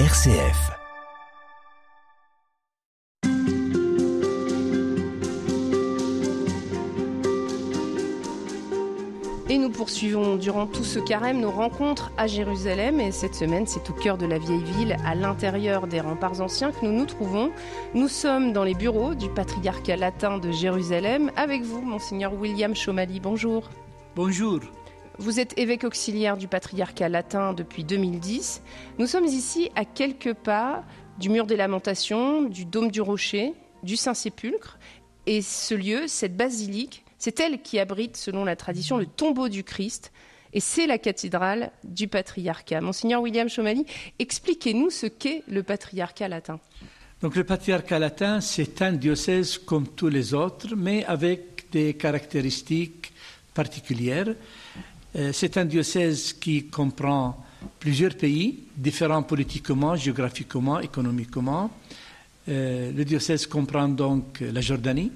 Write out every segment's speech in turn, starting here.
RCF. Et nous poursuivons durant tout ce carême nos rencontres à Jérusalem. Et cette semaine, c'est au cœur de la vieille ville, à l'intérieur des remparts anciens, que nous nous trouvons. Nous sommes dans les bureaux du patriarcat latin de Jérusalem. Avec vous, Monseigneur William Chomali. Bonjour. Bonjour. Vous êtes évêque auxiliaire du patriarcat latin depuis 2010. Nous sommes ici à quelques pas du mur des lamentations, du dôme du rocher, du Saint-Sépulcre. Et ce lieu, cette basilique, c'est elle qui abrite, selon la tradition, le tombeau du Christ. Et c'est la cathédrale du patriarcat. Monseigneur William Chomali, expliquez-nous ce qu'est le patriarcat latin. Donc le patriarcat latin, c'est un diocèse comme tous les autres, mais avec des caractéristiques particulières. Euh, c'est un diocèse qui comprend plusieurs pays, différents politiquement, géographiquement, économiquement. Euh, le diocèse comprend donc la Jordanie,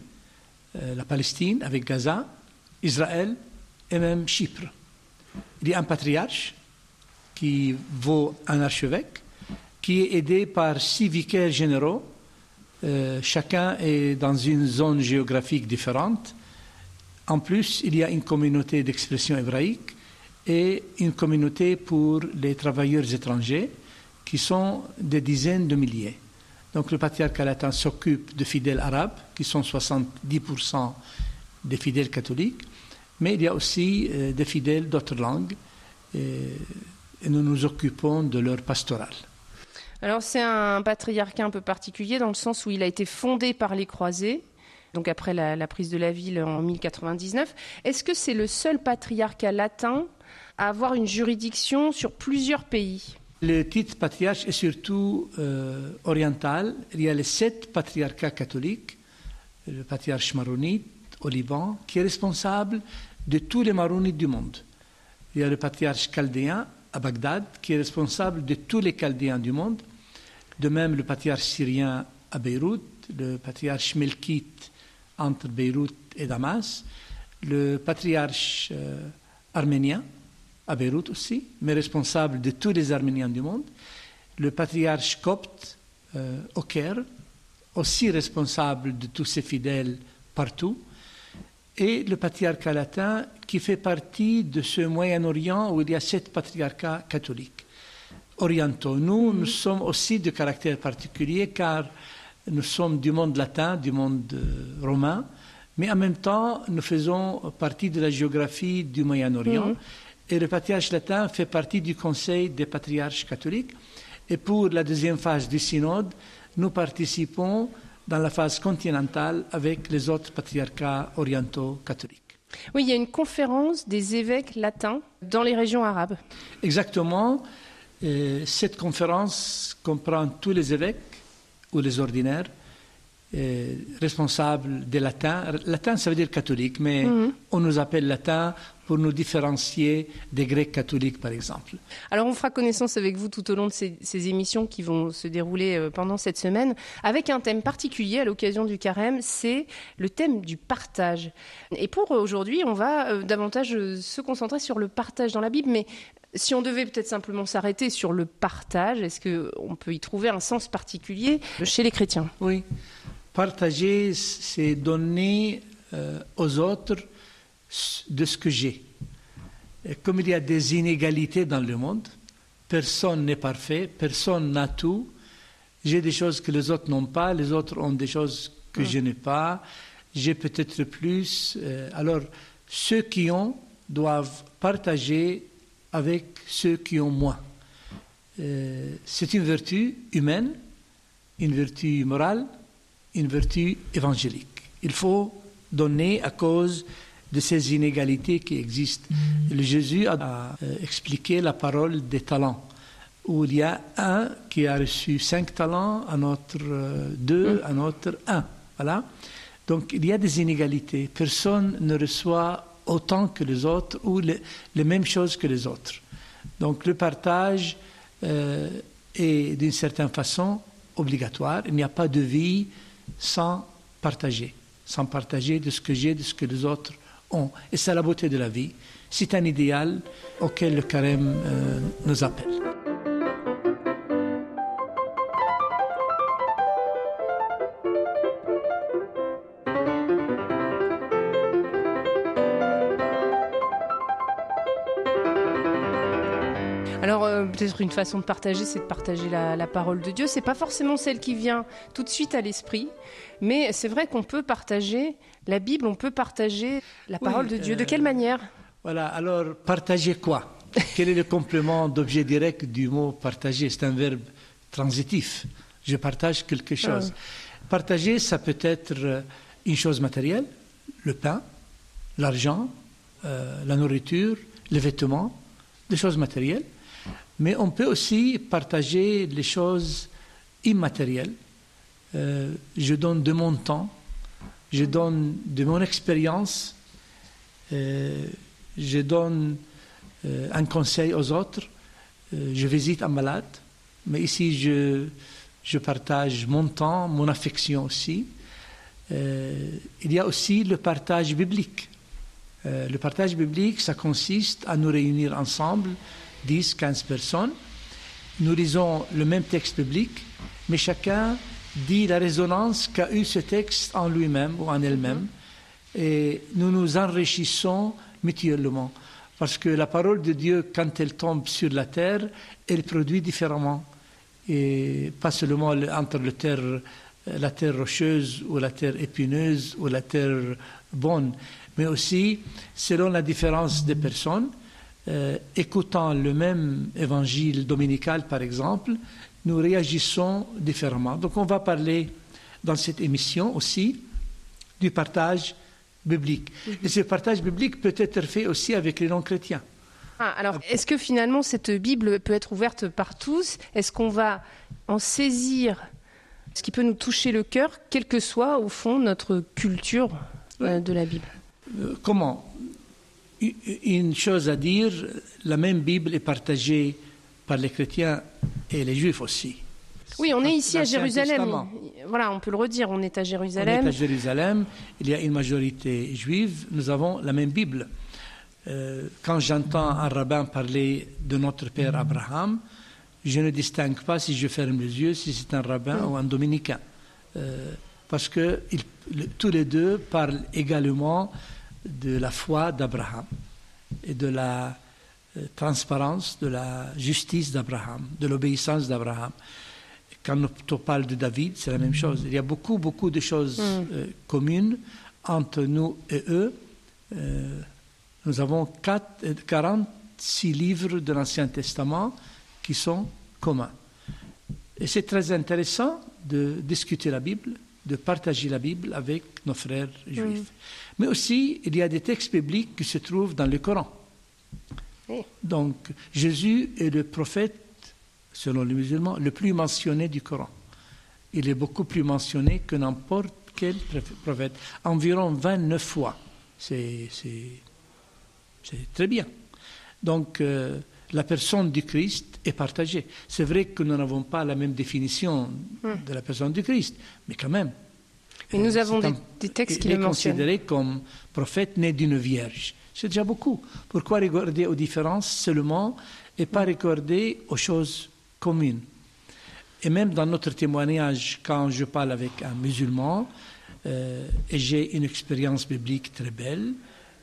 euh, la Palestine avec Gaza, Israël et même Chypre. Il y a un patriarche qui vaut un archevêque, qui est aidé par six vicaires généraux. chacun est dans une zone géographique différente. En plus, il y a une communauté d'expression hébraïque et une communauté pour les travailleurs étrangers, qui sont des dizaines de milliers. Donc le patriarcat latin s'occupe de fidèles arabes, qui sont 70% des fidèles catholiques, mais il y a aussi euh, des fidèles d'autres langues, et, et nous nous occupons de leur pastoral. Alors c'est un patriarcat un peu particulier dans le sens où il a été fondé par les croisés, donc après la, prise de la ville en 1099. Est-ce que c'est le seul patriarcat latin à avoir une juridiction sur plusieurs pays? Le titre patriarche est surtout euh, oriental. Il y a les sept patriarcats catholiques, le patriarche maronite au Liban, qui est responsable de tous les maronites du monde. Il y a le patriarche chaldéen à Bagdad, qui est responsable de tous les chaldéens du monde. De même, le patriarche syrien à Beyrouth, le patriarche melkite entre Beyrouth et Damas, le patriarche euh, arménien à Beyrouth aussi, mais responsable de tous les Arméniens du monde, le patriarche copte au Caire, aussi responsable de tous ses fidèles partout, et le patriarcat latin qui fait partie de ce Moyen-Orient où il y a sept patriarcats catholiques. Orientaux. Nous, nous sommes aussi de caractère particulier car nous sommes du monde latin, du monde euh, romain, mais en même temps, nous faisons partie de la géographie du Moyen-Orient. Mhm. Et le patriarche latin fait partie du Conseil des patriarches catholiques. Et pour la deuxième phase du synode, nous participons dans la phase continentale avec les autres patriarcats orientaux catholiques. Oui, il y a une conférence des évêques latins dans les régions arabes. Exactement. Et cette conférence comprend tous les évêques ou les ordinaires euh, responsables des latins. Latin, ça veut dire catholique, mais Mhm. on nous appelle latin pour nous différencier des grecs catholiques, par exemple. Alors on fera connaissance avec vous tout au long de ces, ces émissions qui vont se dérouler euh, pendant cette semaine, avec un thème particulier à l'occasion du carême, c'est le thème du partage. Et pour aujourd'hui, on va euh, davantage se concentrer sur le partage dans la Bible, mais si on devait peut-être simplement s'arrêter sur le partage, est-ce qu'on peut y trouver un sens particulier chez les chrétiens? Oui. Partager, c'est donner euh, aux autres de ce que j'ai. Comme il y a des inégalités dans le monde, personne n'est parfait, personne n'a tout. J'ai des choses que les autres n'ont pas, les autres ont des choses que je n'ai pas, j'ai peut-être plus. Euh, alors, ceux qui ont doivent partager avec ceux qui ont moins. Euh, c'est une vertu humaine, une vertu morale, une vertu évangélique. Il faut donner à cause de ces inégalités qui existent. Le Jésus a euh, expliqué la parole des talents, où il y a un qui a reçu cinq talents, un autre euh, deux, un autre un. Voilà. Donc il y a des inégalités. Personne ne reçoit autant que les autres ou les, mêmes choses que les autres. Donc le partage euh, est d'une certaine façon obligatoire. Il n'y a pas de vie sans partager, sans partager de ce que j'ai, de ce que les autres ont. Et c'est la beauté de la vie. C'est un idéal auquel le carême euh, nous appelle. Euh, peut-être une façon de partager, c'est de partager la, parole de Dieu. C'est pas forcément celle qui vient tout de suite à l'esprit, mais c'est vrai qu'on peut partager la Bible, on peut partager la parole de Dieu. de quelle manière? Voilà. Alors partager quoi? Quel est le complément d'objet direct du mot partager? C'est un verbe transitif. Je partage quelque chose. Ah. Partager, ça peut être euh, une chose matérielle, le pain, l'argent, euh, la nourriture, les vêtements, des choses matérielles. Mais on peut aussi partager les choses immatérielles. Euh, je donne de mon temps, je donne de mon expérience, je donne un conseil aux autres, je visite un malade, mais ici je, je partage mon temps, mon affection aussi. Euh, il y a aussi le partage biblique. Euh, le partage biblique, ça consiste à nous réunir ensemble, 10, 15 personnes. Nous lisons le même texte biblique, mais chacun dit la résonance qu'a eu ce texte en lui-même ou en elle-même. Et nous nous enrichissons mutuellement. Parce que la parole de Dieu, quand elle tombe sur la terre, elle produit différemment. Et pas seulement entre le terre la terre rocheuse ou la terre épineuse ou la terre bonne, mais aussi selon la différence des personnes. Euh, écoutant le même évangile dominical, par exemple, nous réagissons différemment. Donc on va parler dans cette émission aussi du partage biblique. Mhm. Et ce partage biblique peut être fait aussi avec les non-chrétiens. Ah, alors, est-ce que finalement cette Bible peut être ouverte par tous? Est-ce qu'on va en saisir ce qui peut nous toucher le cœur, quelle que soit au fond notre culture euh, de la Bible? Euh, comment? Une chose à dire, la même Bible est partagée par les chrétiens et les juifs aussi. Oui, on est ici à Jérusalem. Voilà, on peut le redire, on est à Jérusalem. On est à Jérusalem, il y a une majorité juive, nous avons la même Bible. Euh, quand j'entends un rabbin parler de notre père Abraham, je ne distingue pas si je ferme les yeux, si c'est un rabbin ou un dominicain. Euh, parce que tous les deux parlent également de la foi d'Abraham et de la euh, transparence, de la justice d'Abraham, de l'obéissance d'Abraham. Quand on parle de David, c'est la même chose. Il y a beaucoup, beaucoup de choses mm. euh, communes entre nous et eux. nous avons 46 livres de l'Ancien Testament qui sont communs. Et c'est très intéressant de discuter la Bible, de partager la Bible avec nos frères juifs. Mais aussi, il y a des textes bibliques qui se trouvent dans le Coran. Donc, Jésus est le prophète, selon les musulmans, le plus mentionné du Coran. Il est beaucoup plus mentionné que n'importe quel prophète. Environ 29 fois. C'est très bien. Donc, euh, la personne du Christ est partagée. C'est vrai que nous n'avons pas la même définition de la personne du Christ, mais quand même. Mais nous avons des, textes qui le mentionnent. Il est considéré comme prophète né d'une vierge. C'est déjà beaucoup. Pourquoi regarder aux différences seulement et pas regarder aux choses communes? Et même dans notre témoignage, quand je parle avec un musulman euh, et j'ai une expérience biblique très belle,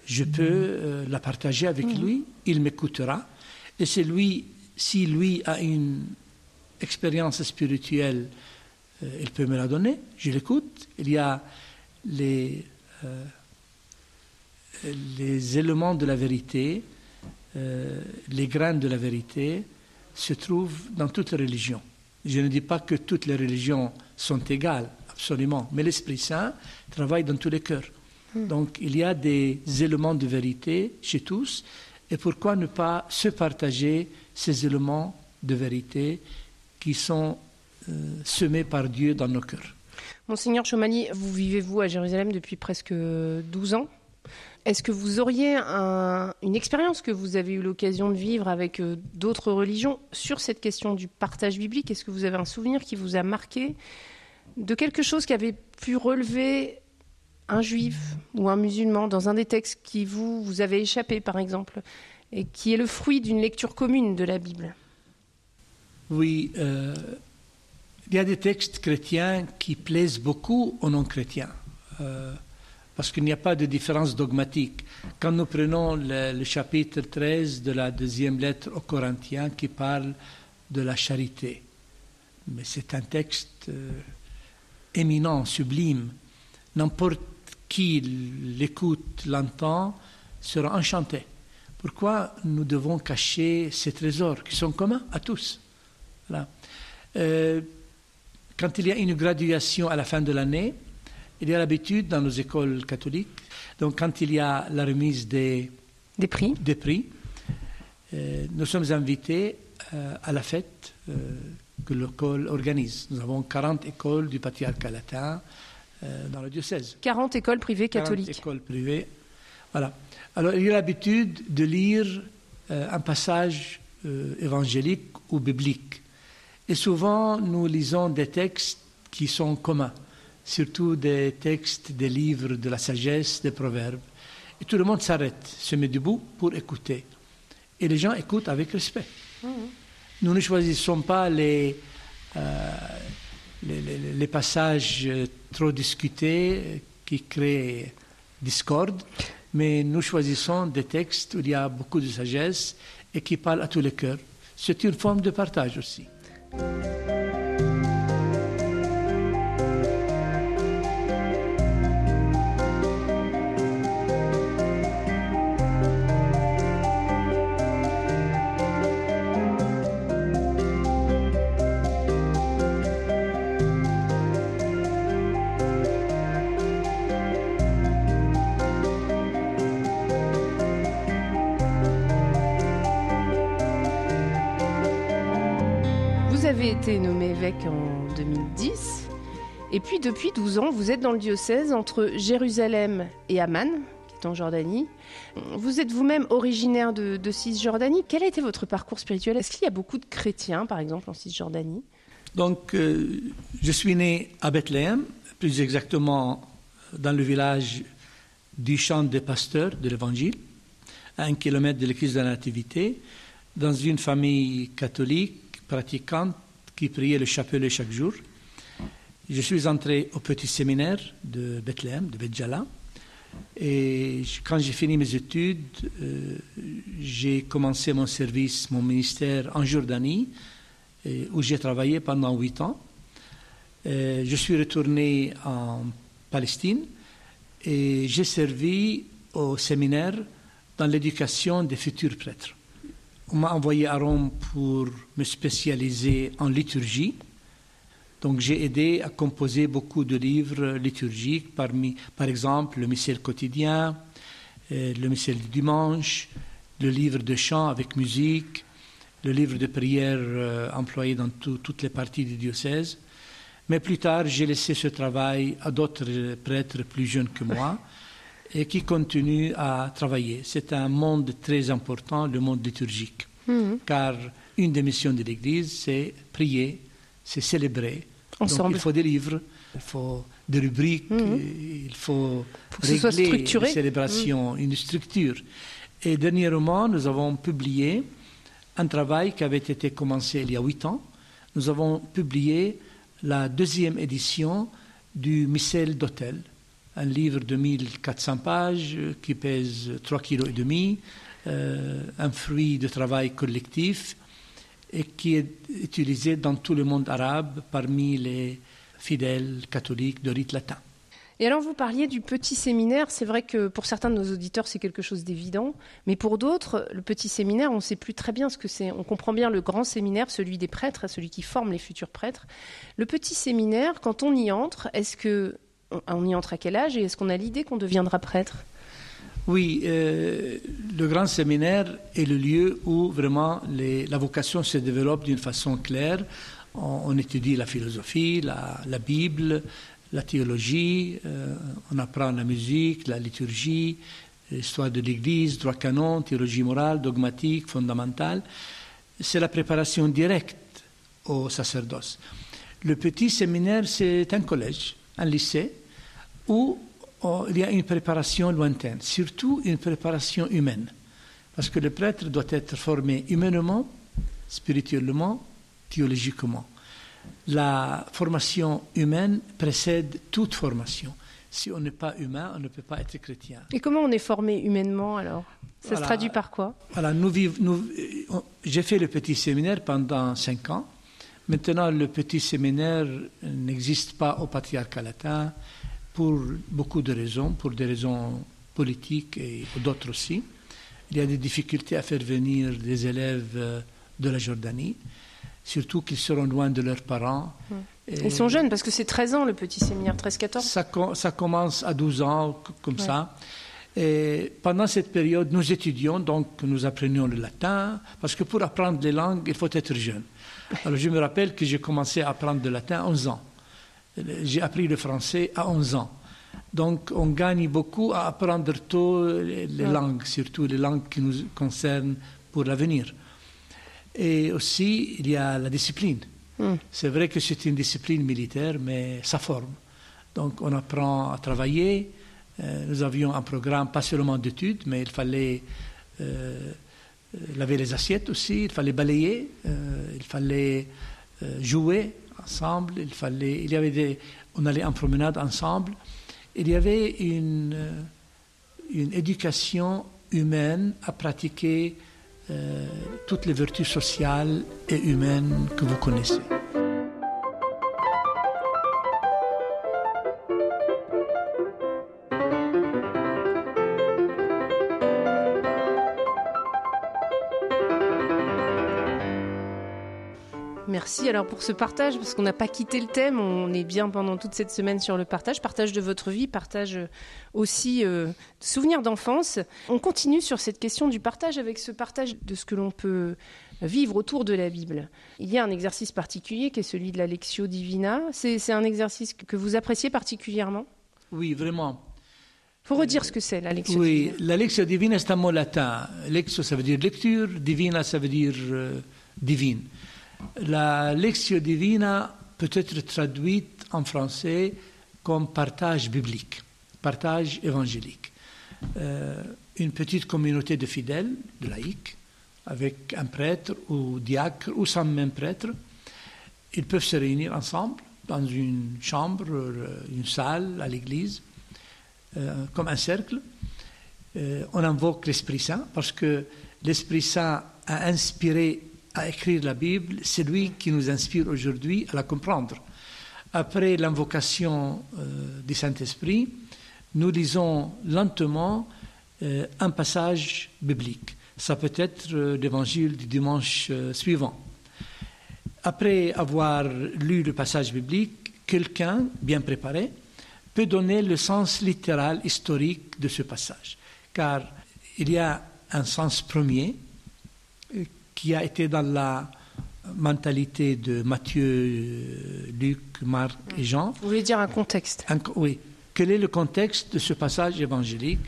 je peux euh, la partager avec lui, il m'écoutera et c'est lui, si lui a une expérience spirituelle, euh, il peut me la donner, je l'écoute. Il y a les, euh, les éléments de la vérité, euh, les graines de la vérité se trouvent dans toutes les religions. Je ne dis pas que toutes les religions sont égales, absolument, mais l'Esprit Saint travaille dans tous les cœurs. Hmm. Donc il y a des éléments de vérité chez tous et pourquoi ne pas se partager ces éléments de vérité qui sont euh, semés par Dieu dans nos cœurs? Monseigneur Chomali, vous vivez-vous à Jérusalem depuis presque 12 ans. Est-ce que vous auriez une expérience que vous avez eu l'occasion de vivre avec euh, d'autres religions sur cette question du partage biblique? Est-ce que vous avez un souvenir qui vous a marqué de quelque chose qui avait pu relever un juif ou un musulman dans un des textes qui vous, vous avez échappé, par exemple, et qui est le fruit d'une lecture commune de la Bible Oui, euh, il y a des textes chrétiens qui plaisent beaucoup aux non-chrétiens. Euh, parce qu'il n'y a pas de différence dogmatique. Quand nous prenons le, chapitre 13 de la deuxième lettre aux Corinthiens qui parle de la charité, mais c'est un texte euh, éminent, sublime. N'importe qui l'écoute, l'entend, sera enchanté. Pourquoi nous devons cacher ces trésors qui sont communs à tous? Euh, Quand il y a une graduation à la fin de l'année, il y a l'habitude dans nos écoles catholiques, donc quand il y a la remise des, des prix, des prix euh, nous sommes invités euh, à la fête que l'école organise. Nous avons 40 écoles du patriarcat latin dans le diocèse. 40 écoles privées catholiques. 40 écoles privées. Voilà. Alors, il y a l'habitude de lire un passage évangélique ou biblique. Et souvent, nous lisons des textes qui sont communs surtout des textes, des livres de la sagesse, des proverbes. Et tout le monde s'arrête, se met debout pour écouter. Et les gens écoutent avec respect. Mmh. Nous ne choisissons pas les, euh, les, passages trop discutés qui créent discorde, mais nous choisissons des textes où il y a beaucoup de sagesse et qui parlent à tous les cœurs. C'est une forme de partage aussi. Depuis 12 ans, vous êtes dans le diocèse entre Jérusalem et Amman, qui est en Jordanie. Vous êtes vous-même originaire de, Cisjordanie. Quel a été votre parcours spirituel? Est-ce qu'il y a beaucoup de chrétiens, par exemple, en Cisjordanie? Donc, euh, je suis né à Bethléem, plus exactement dans le village du champ des pasteurs de l'Évangile, à un kilomètre de l'église de la Nativité, dans une famille catholique pratiquante qui priait le chapelet chaque jour. Je suis entré au petit séminaire de Bethléem, de Betjala. Et quand j'ai fini mes études, euh, j'ai commencé mon service, mon ministère en Jordanie, où j'ai travaillé pendant huit ans. Euh, je suis retourné en Palestine et j'ai servi au séminaire dans l'éducation des futurs prêtres. On m'a envoyé à Rome pour me spécialiser en liturgie. Donc j'ai aidé à composer beaucoup de livres liturgiques, parmi, par exemple le missel quotidien, euh, le missel du dimanche, le livre de chant avec musique, le livre de prière euh, employé dans toutes les parties du diocèse. Mais plus tard, j'ai laissé ce travail à d'autres prêtres plus jeunes que moi et qui continue à travailler. C'est un monde très important, le monde liturgique, mhm. car une des missions de l'Église, c'est prier, c'est célébrer. Donc il faut des livres, il faut des rubriques, mhm. il faut, régler une célébration, mhm. une structure. Et dernièrement, nous avons publié un travail qui avait été commencé il y a huit ans. Nous avons publié la deuxième édition du Missel d'Hôtel un livre de 1400 pages qui pèse 3,5 kg, euh, un fruit de travail collectif et qui est utilisé dans tout le monde arabe parmi les fidèles catholiques de rite latin. Et alors vous parliez du petit séminaire, c'est vrai que pour certains de nos auditeurs c'est quelque chose d'évident, mais pour d'autres, le petit séminaire, on ne sait plus très bien ce que c'est. On comprend bien le grand séminaire, celui des prêtres, celui qui forme les futurs prêtres. Le petit séminaire, quand on y entre, est-ce que on y entre à quel âge et est-ce qu'on a l'idée qu'on deviendra prêtre? Oui, euh, le grand séminaire est le lieu où vraiment la vocation se développe d'une façon claire. On, étudie la philosophie, la, Bible, la théologie, euh, on apprend la musique, la liturgie, l'histoire de l'Église, droit canon, théologie morale, dogmatique, fondamentale. C'est la préparation directe au sacerdoce. Le petit séminaire, c'est un collège un lycée où oh, il y a une préparation lointaine, surtout une préparation humaine. Parce que le prêtre doit être formé humainement, spirituellement, théologiquement. La formation humaine précède toute formation. Si on n'est pas humain, on ne peut pas être chrétien. Et comment on est formé humainement alors? Ça se traduit par quoi? Nous, nous J'ai fait le petit séminaire pendant cinq ans. Maintenant, le petit séminaire n'existe pas au patriarcat latin pour beaucoup de raisons, pour des raisons politiques et d'autres aussi. Il y a des difficultés à faire venir des élèves euh, de la Jordanie, surtout qu'ils seront loin de leurs parents. Hum. Ils sont jeunes parce que c'est 13 ans le petit séminaire, 13-14 ça, ça, commence à 12 ans, comme ça. Et pendant cette période, nous étudions, donc nous apprenions le latin, parce que pour apprendre les langues, il faut être jeune. Alors je me rappelle que j'ai commencé à apprendre le latin à 11 ans. J'ai appris le français à 11 ans. Donc on gagne beaucoup à apprendre tôt les, langues, surtout les langues qui nous concernent pour l'avenir. Et aussi, il y a la discipline. Hmm. C'est vrai que c'est une discipline militaire, mais ça forme. Donc on apprend à travailler. Euh, nous avions un programme, pas seulement d'études, mais il fallait euh, laver les assiettes aussi, il fallait balayer, euh, il fallait jouer ensemble, il fallait, il y avait des, on allait en promenade ensemble. Il y avait une, une éducation humaine à pratiquer euh, toutes les vertus sociales et humaines que vous connaissez. Merci alors pour ce partage, parce qu'on n'a pas quitté le thème, on est bien pendant toute cette semaine sur le partage, partage de votre vie, partage euh, aussi euh, de souvenirs d'enfance. On continue sur cette question du partage avec ce partage de ce que l'on peut vivre autour de la Bible. Il y a un exercice particulier qui est celui de la Lectio Divina. C'est un exercice que vous appréciez particulièrement? Oui, vraiment. Il faut redire ce que c'est, la Lectio Divina. Oui, la Lectio Divina, c'est un mot latin. Lectio, ça veut dire lecture, Divina, ça veut dire euh, divine. La Lectio Divina peut être traduite en français comme partage biblique, partage évangélique. Euh, une petite communauté de fidèles, de laïcs, avec un prêtre ou diacre ou sans même prêtre, ils peuvent se réunir ensemble dans une chambre, euh, une salle à l'église, euh, comme un cercle. on invoque l'Esprit Saint parce que l'Esprit Saint a inspiré à écrire la Bible, c'est lui qui nous inspire aujourd'hui à la comprendre. Après l'invocation euh, du Saint-Esprit, nous lisons lentement euh, un passage biblique. Ça peut être euh, l'évangile du dimanche suivant. Après avoir lu le passage biblique, quelqu'un bien préparé peut donner le sens littéral historique de ce passage. Car il y a un sens premier qui a été dans la mentalité de Matthieu, Luc, Marc et Jean. Vous voulez dire un contexte Oui. Quel est le contexte de ce passage évangélique?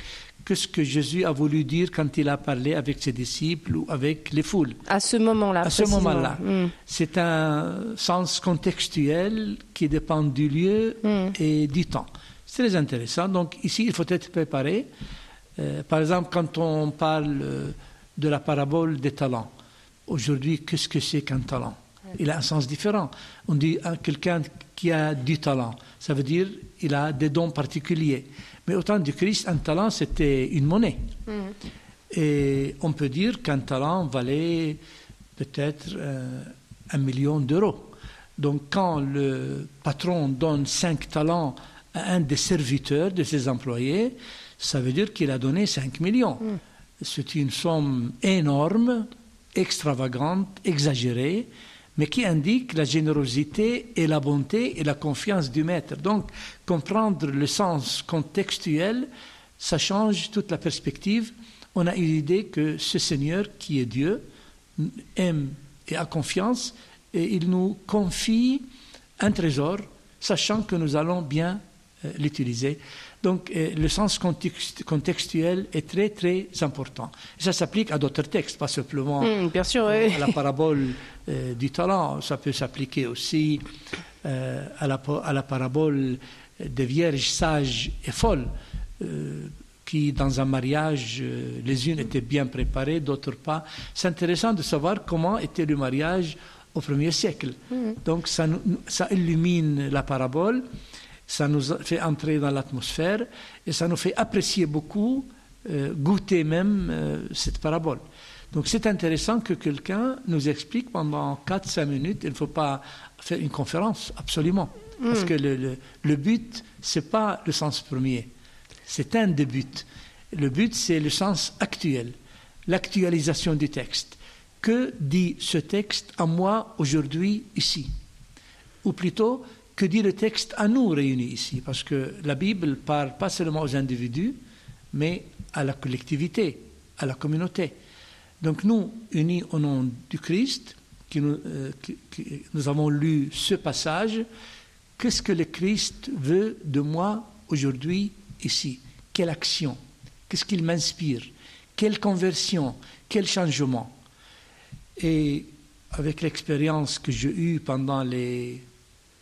Qu'est-ce que Jésus a voulu dire quand il a parlé avec ses disciples ou avec les foules? À ce moment-là. À ce moment-là. Hmm. C'est un sens contextuel qui dépend du lieu hmm. et du temps. C'est très intéressant. Donc ici, il faut être préparé. Euh, par exemple, quand on parle euh, de la parabole des talents, Aujourd'hui, qu'est-ce que c'est qu'un talent Il a un sens différent. On dit à quelqu'un qui a du talent, ça veut dire qu'il a des dons particuliers. Mais au temps du Christ, un talent, c'était une monnaie. Mm. Et on peut dire qu'un talent valait peut-être euh, un million d'euros. Donc quand le patron donne cinq talents à un des serviteurs de ses employés, ça veut dire qu'il a donné 5 millions. Mm. C'est une somme énorme extravagante, exagérée, mais qui indique la générosité et la bonté et la confiance du maître. Donc, comprendre le sens contextuel, ça change toute la perspective. On a une idée que ce Seigneur, qui est Dieu, aime et a confiance, et il nous confie un trésor, sachant que nous allons bien euh, l'utiliser. Donc euh, le sens contextuel est très très important. ça s'applique à d'autres textes, pas simplement hmm, bien sûr, à la parabole euh, du talent. Ça peut s'appliquer aussi euh, à, la, à, la, parabole des vierges sages et folles, qui dans un mariage, les unes étaient bien préparées, d'autres pas. C'est intéressant de savoir comment était le mariage au premier siècle. Hmm. Donc ça, ça illumine la parabole. Ça nous fait entrer dans l'atmosphère et ça nous fait apprécier beaucoup, euh, goûter même euh, cette parabole. Donc c'est intéressant que quelqu'un nous explique pendant 4-5 minutes. Il ne faut pas faire une conférence, absolument. Parce que le, le, le but, ce n'est pas le sens premier. C'est un des buts. Le but, c'est le sens actuel, l'actualisation du texte. Que dit ce texte à moi aujourd'hui ici? Ou plutôt, que dit le texte à nous réunis ici Parce que la Bible parle pas seulement aux individus, mais à la collectivité, à la communauté. Donc nous, unis au nom du Christ, qui nous, euh, nous avons lu ce passage, qu'est-ce que le Christ veut de moi aujourd'hui ici? Quelle action? Qu'est-ce qu'il m'inspire? Quelle conversion? Quel changement? Et avec l'expérience que j'ai eue pendant les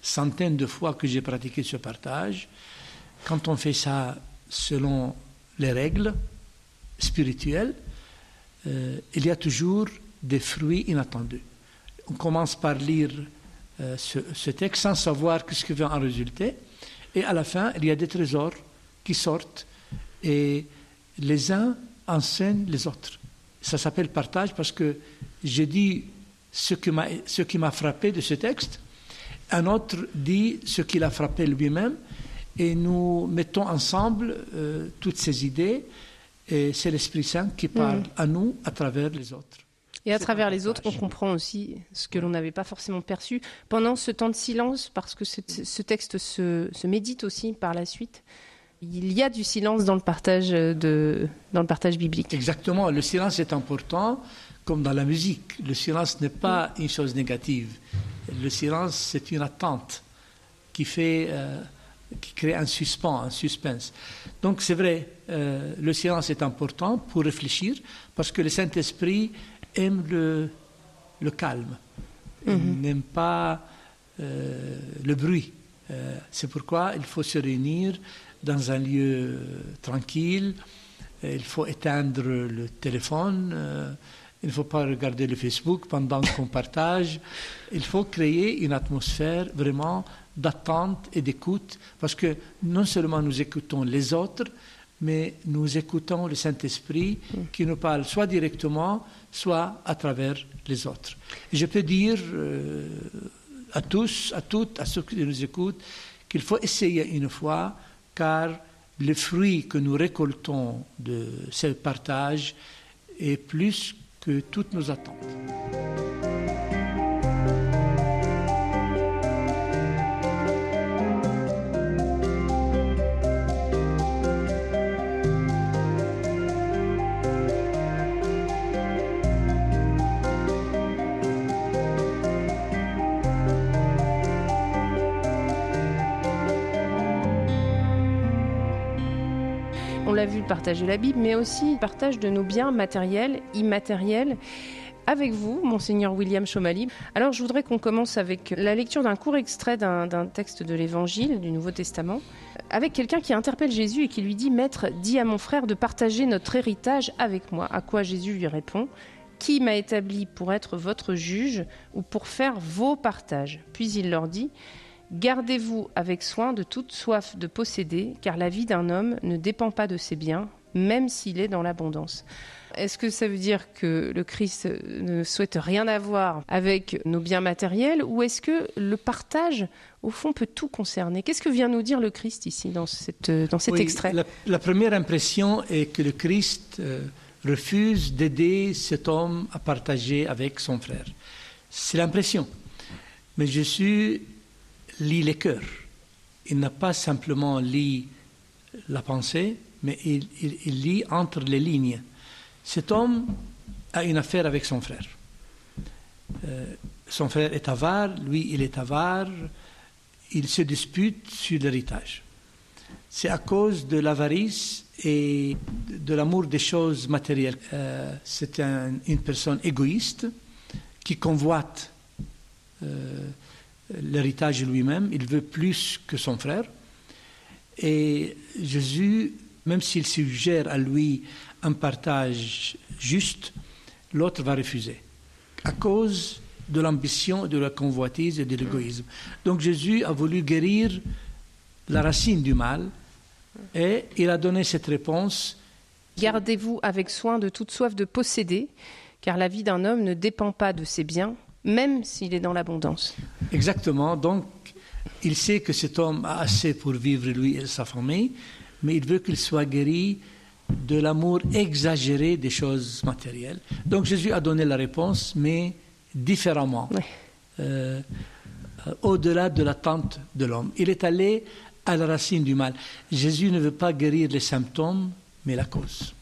centaines de fois que j'ai pratiqué ce partage, quand on fait ça selon les règles spirituelles, euh, il y a toujours des fruits inattendus. On commence par lire euh, ce, texte sans savoir ce qui va en résulter, et à la fin, il y a des trésors qui sortent, et les uns enseignent les autres. Ça s'appelle partage parce que j'ai dit ce qui m'a frappé de ce texte, un autre dit ce qu'il a frappé lui-même, et nous mettons ensemble euh, toutes ces idées, et c'est l'Esprit Saint qui parle mmh. à nous à travers les autres. Et à travers les autres, on comprend aussi ce que l'on n'avait pas forcément perçu pendant ce temps de silence, parce que ce, ce texte se, se, médite aussi par la suite. Il y a du silence dans le partage, de, dans le partage biblique. Exactement, le silence est important, comme dans la musique. Le silence n'est pas une chose négative. Le silence, c'est une attente qui fait, euh, qui crée un suspens, un suspense. Donc c'est vrai, euh, le silence est important pour réfléchir, parce que le Saint-Esprit aime le, le calme, il mm -hmm. n'aime pas euh, le bruit. C'est pourquoi il faut se réunir dans un lieu tranquille, il faut éteindre le téléphone, il ne faut pas regarder le Facebook pendant qu'on partage, il faut créer une atmosphère vraiment d'attente et d'écoute, parce que non seulement nous écoutons les autres, mais nous écoutons le Saint-Esprit qui nous parle soit directement, soit à travers les autres. Je peux dire euh, à tous, à toutes, à ceux qui nous écoutent, qu'il faut essayer une fois, car le fruit que nous récoltons de ce partage est plus que toutes nos attentes. Vu le partage de la Bible, mais aussi le partage de nos biens matériels, immatériels. Avec vous, monseigneur William Chomali. Alors, je voudrais qu'on commence avec la lecture d'un court extrait d'un texte de l'Évangile, du Nouveau Testament, avec quelqu'un qui interpelle Jésus et qui lui dit Maître, dis à mon frère de partager notre héritage avec moi. À quoi Jésus lui répond Qui m'a établi pour être votre juge ou pour faire vos partages? Puis il leur dit Gardez-vous avec soin de toute soif de posséder, car la vie d'un homme ne dépend pas de ses biens, même s'il est dans l'abondance. Est-ce que ça veut dire que le Christ ne souhaite rien avoir avec nos biens matériels ou est-ce que le partage, au fond, peut tout concerner? Qu'est-ce que vient nous dire le Christ ici dans, cette, dans cet oui, extrait? la, la, première impression est que le Christ euh, refuse d'aider cet homme à partager avec son frère. C'est l'impression. Mais Jésus lit les cœurs. Il n'a pas simplement lu la pensée, mais il, lit entre les lignes. Cet homme a une affaire avec son frère. Euh, son frère est avare, lui il est avare, ils se disputent sur l'héritage. C'est à cause de l'avarice et de l'amour des choses matérielles. Euh, c'est un, une personne égoïste qui convoite euh, l'héritage lui-même, il veut plus que son frère. Et Jésus, même s'il suggère à lui un partage juste, l'autre va refuser, à cause de l'ambition, de la convoitise et de l'égoïsme. Donc Jésus a voulu guérir la racine du mal, et il a donné cette réponse. Gardez-vous avec soin de toute soif de posséder, car la vie d'un homme ne dépend pas de ses biens, même s'il est dans l'abondance. Exactement. Donc, il sait que cet homme a assez pour vivre lui et sa famille, mais il veut qu'il soit guéri de l'amour exagéré des choses matérielles. Donc Jésus a donné la réponse, mais différemment, euh, au-delà de l'attente de l'homme. Il est allé à la racine du mal. Jésus ne veut pas guérir les symptômes, mais la cause.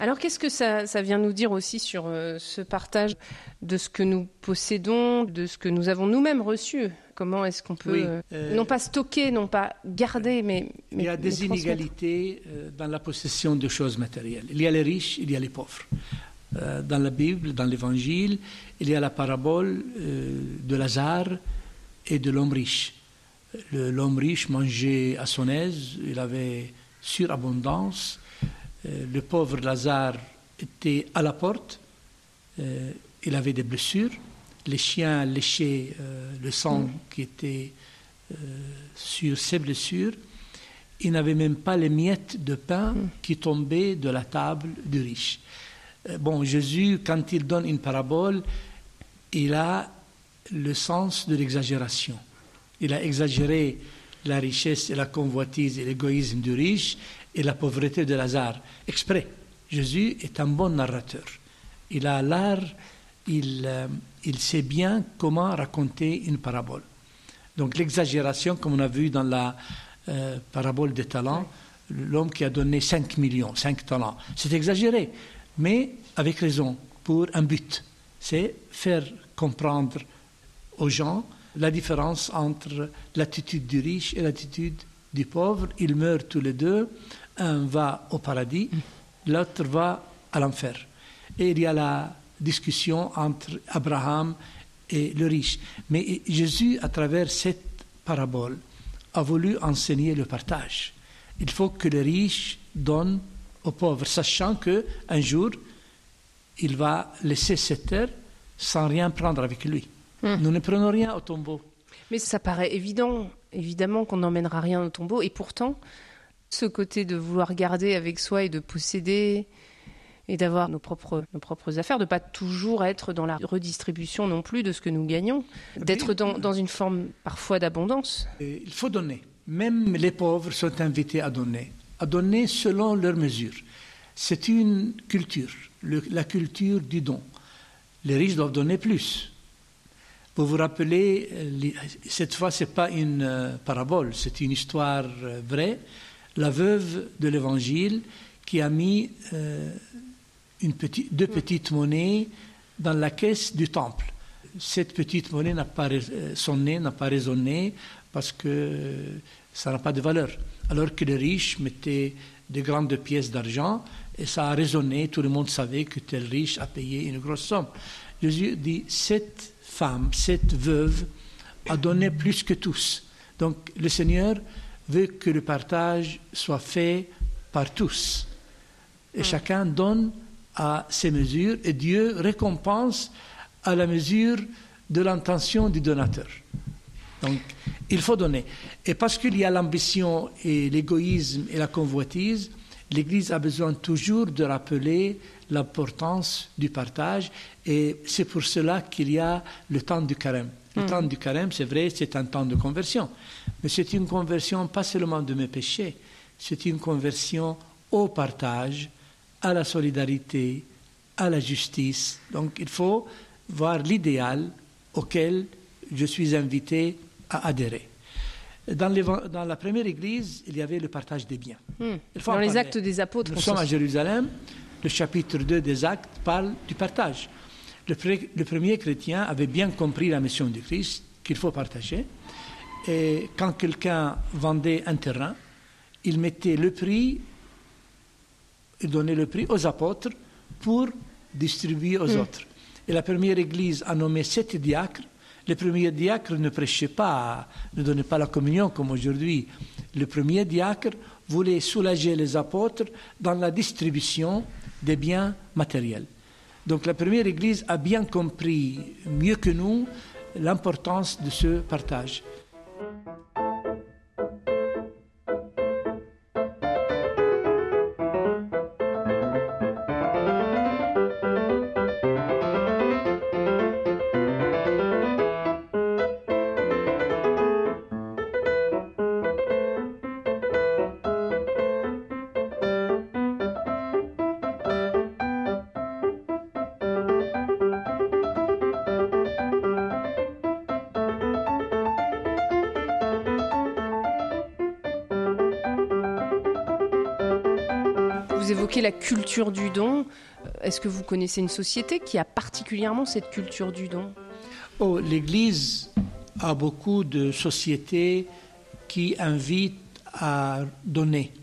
Alors qu'est-ce que ça, vient nous dire aussi sur euh, ce partage de ce que nous possédons, de ce que nous avons nous-mêmes reçu? Comment est-ce qu'on peut, euh, euh, non pas stocker, non pas garder, mais... il y a des inégalités dans la possession de choses matérielles. Il y a les riches, il y a les pauvres. dans la Bible, dans l'Évangile, il y a la parabole de Lazare et de l'homme riche. L'homme riche mangeait à son aise, il avait surabondance, le pauvre Lazare était à la porte, euh, il avait des blessures, les chiens léchaient euh, le sang qui était sur ses blessures, il n'avait même pas les miettes de pain qui tombaient de la table du riche. Bon, Jésus, quand il donne une parabole, il a le sens de l'exagération. Il a exagéré la richesse et la convoitise et l'égoïsme du riche et la pauvreté de Lazare, exprès. Jésus est un bon narrateur. Il a l'art, il, euh, il sait bien comment raconter une parabole. Donc l'exagération, comme on a vu dans la euh, parabole des talents, l'homme qui a donné 5 millions, 5 talents, c'est exagéré, mais avec raison, pour un but. C'est faire comprendre aux gens la différence entre l'attitude du riche et l'attitude du pauvre. Ils meurent tous les deux un va au paradis, l'autre va à l'enfer. Et il y a la discussion entre Abraham et le riche. Mais Jésus, à travers cette parabole, a voulu enseigner le partage. Il faut que le riche donne aux pauvres, sachant que un jour, il va laisser cette terre sans rien prendre avec lui. Hmm. Nous ne prenons rien au tombeau. Mais ça paraît évident, évidemment qu'on n'emmènera rien au tombeau, et pourtant, ce côté de vouloir garder avec soi et de posséder et d'avoir nos propres, nos propres affaires, de ne pas toujours être dans la redistribution non plus de ce que nous gagnons, d'être dans, dans, une forme parfois d'abondance. Il faut donner. Même les pauvres sont invités à donner, à donner selon leurs mesures. C'est une culture, la culture du don. Les riches doivent donner plus. Vous vous rappelez, cette fois, ce n'est pas une euh, parabole, c'est une histoire euh, vraie la veuve de l'Évangile qui a mis euh, une petite, deux petites monnaies dans la caisse du temple. Cette petite monnaie n'a pas euh, sonné, n'a pas résonné parce que ça n'a pas de valeur. Alors que les riches mettaient de grandes pièces d'argent et ça a résonné, tout le monde savait que tel riche a payé une grosse somme. Jésus dit, cette femme, cette veuve a donné plus que tous. Donc le Seigneur veut que le partage soit fait par tous. Et hmm. chacun donne à ses mesures et Dieu récompense à la mesure de l'intention du donateur. Donc, il faut donner. Et parce qu'il y a l'ambition et l'égoïsme et la convoitise, l'Église a besoin toujours de rappeler l'importance du partage et c'est pour cela qu'il y a le temps du carême. Le hmm. temps du carême, c'est vrai, c'est un temps de conversion. Mais c'est une conversion pas seulement de mes péchés, c'est une conversion au partage, à la solidarité, à la justice. Donc il faut voir l'idéal auquel je suis invité à adhérer. Dans, dans, la première église, il y avait le partage des biens. Hmm. Dans les actes des apôtres. Nous sommes à Jérusalem. Le chapitre 2 des actes parle du partage. Le, le premier chrétien avait bien compris la mission du Christ, qu'il faut partager. Et quand quelqu'un vendait un terrain, il mettait le prix, il donnait le prix aux apôtres pour distribuer aux hmm. autres. Et la première église a nommé sept diacres. Les premiers diacres ne prêchaient pas, ne donnaient pas la communion comme aujourd'hui. Le premier diacre voulait soulager les apôtres dans la distribution des biens matériels. Donc la première Église a bien compris, mieux que nous, l'importance de ce partage. Vous évoquez la culture du don. Est-ce que vous connaissez une société qui a particulièrement cette culture du don? Oh, L'Église a beaucoup de sociétés qui invitent à donner.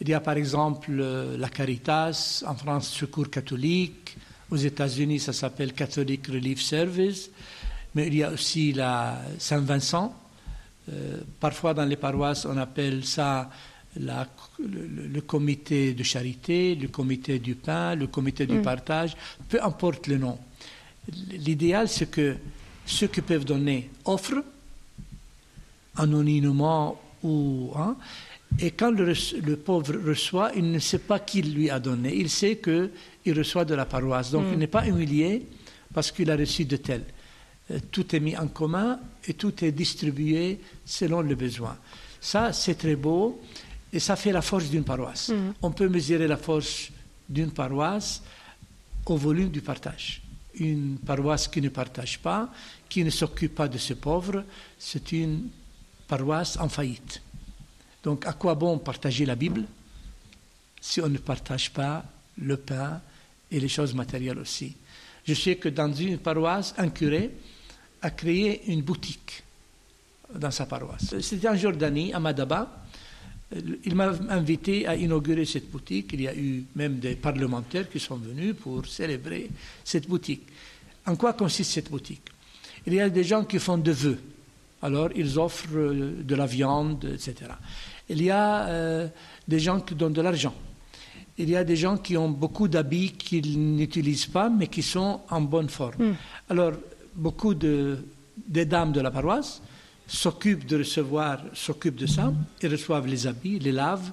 Il y a par exemple la Caritas, en France Secours catholique, aux États-Unis ça s'appelle Catholic Relief Service, mais il y a aussi la Saint-Vincent. Euh, parfois dans les paroisses on appelle ça le, comité de charité, le comité du pain, le comité du mm. partage, peu importe le nom. L'idéal, c'est que ceux qui peuvent donner offrent, anonymement ou. Hein, et quand le, pauvre reçoit, il ne sait pas qui lui a donné. Il sait qu'il reçoit de la paroisse. Donc mm. il n'est pas humilié parce qu'il a reçu de tel. Euh, tout est mis en commun et tout est distribué selon le besoin. Ça, c'est très beau. Et ça fait la force d'une paroisse. Mm. On peut mesurer la force d'une paroisse au volume du partage. Une paroisse qui ne partage pas, qui ne s'occupe pas de ses pauvres, c'est une paroisse en faillite. Donc à quoi bon partager la Bible si on ne partage pas le pain et les choses matérielles aussi? Je sais que dans une paroisse, un curé a créé une boutique dans sa paroisse. C'était en Jordanie, à Madaba. Il m'a invité à inaugurer cette boutique. Il y a eu même des parlementaires qui sont venus pour célébrer cette boutique. En quoi consiste cette boutique? Il y a des gens qui font de vœux. Alors, ils offrent euh, de la viande, etc. Il y a euh, des gens qui donnent de l'argent. Il y a des gens qui ont beaucoup d'habits qu'ils n'utilisent pas, mais qui sont en bonne forme. Hmm. Alors, beaucoup de, des dames de la paroisse s'occupent de recevoir, s'occupent de ça, ils reçoivent les habits, les lavent,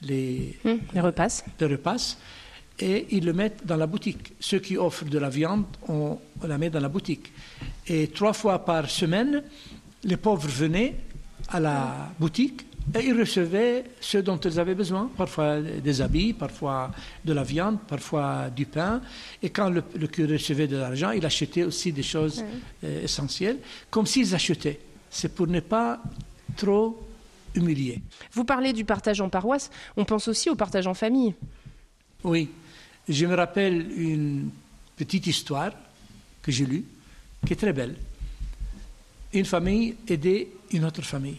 les, les repassent. Les repassent, et ils le mettent dans la boutique. Ceux qui offrent de la viande, on, la met dans la boutique. Et trois fois par semaine, les pauvres venaient à la boutique et ils recevaient ce dont ils avaient besoin, parfois des habits, parfois de la viande, parfois du pain. Et quand le, curé recevait de l'argent, il achetait aussi des choses euh, essentielles, comme s'ils achetaient c'est pour ne pas trop humilier. Vous parlez du partage en paroisse, on pense aussi au partage en famille. Oui, je me rappelle une petite histoire que j'ai lue, qui est très belle. Une famille aidait une autre famille,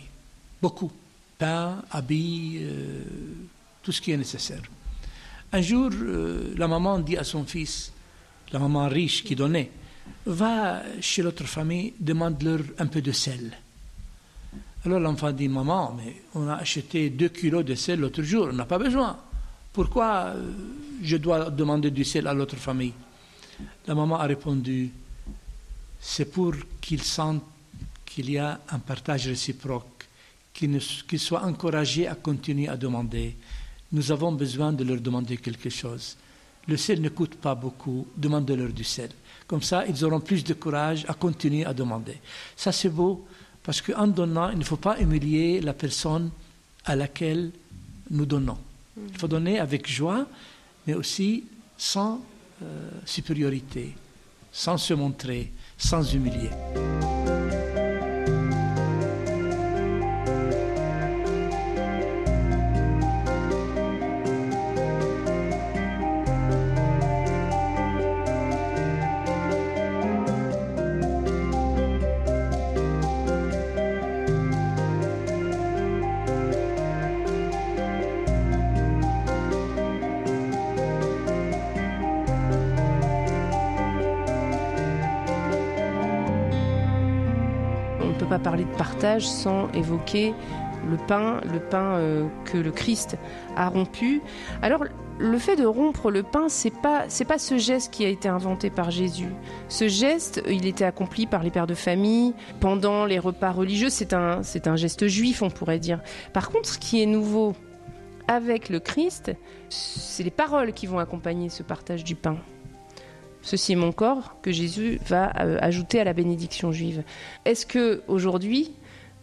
beaucoup, pain, habits, euh, tout ce qui est nécessaire. Un jour, euh, la maman dit à son fils, la maman riche qui donnait, va chez l'autre famille, demande-leur un peu de sel. Alors l'enfant dit, maman, mais on a acheté deux kilos de sel l'autre jour, on n'a pas besoin. Pourquoi euh, je dois demander du sel à l'autre famille? La maman a répondu, c'est pour qu'ils sentent qu'il y a un partage réciproque, qu'ils soient encouragés à continuer à demander. Nous avons besoin de leur demander quelque chose. Le sel ne coûte pas beaucoup, demandez-leur du sel. Comme ça, ils auront plus de courage à continuer à demander. Ça, c'est beau parce qu'en donnant, il ne faut pas humilier la personne à laquelle nous donnons. Il faut donner avec joie, mais aussi sans euh, supériorité, sans se montrer, sans humilier. Sans évoquer le pain, le pain euh, que le Christ a rompu. Alors, le fait de rompre le pain, c'est pas c'est pas ce geste qui a été inventé par Jésus. Ce geste, il était accompli par les pères de famille pendant les repas religieux. C'est un c'est un geste juif, on pourrait dire. Par contre, ce qui est nouveau avec le Christ, c'est les paroles qui vont accompagner ce partage du pain. Ceci est mon corps que Jésus va euh, ajouter à la bénédiction juive. Est-ce que aujourd'hui,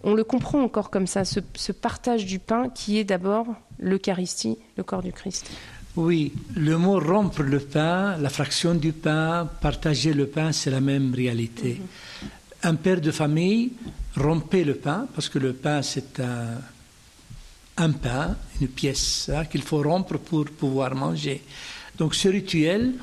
on le comprend encore comme ça, ce, partage du pain qui est d'abord l'Eucharistie, le corps du Christ Oui, le mot rompre le pain, la fraction du pain, partager le pain, c'est la même réalité. Mhm. Un père de famille rompait le pain, parce que le pain c'est un, un pain, une pièce hein, qu'il faut rompre pour pouvoir manger. Donc ce rituel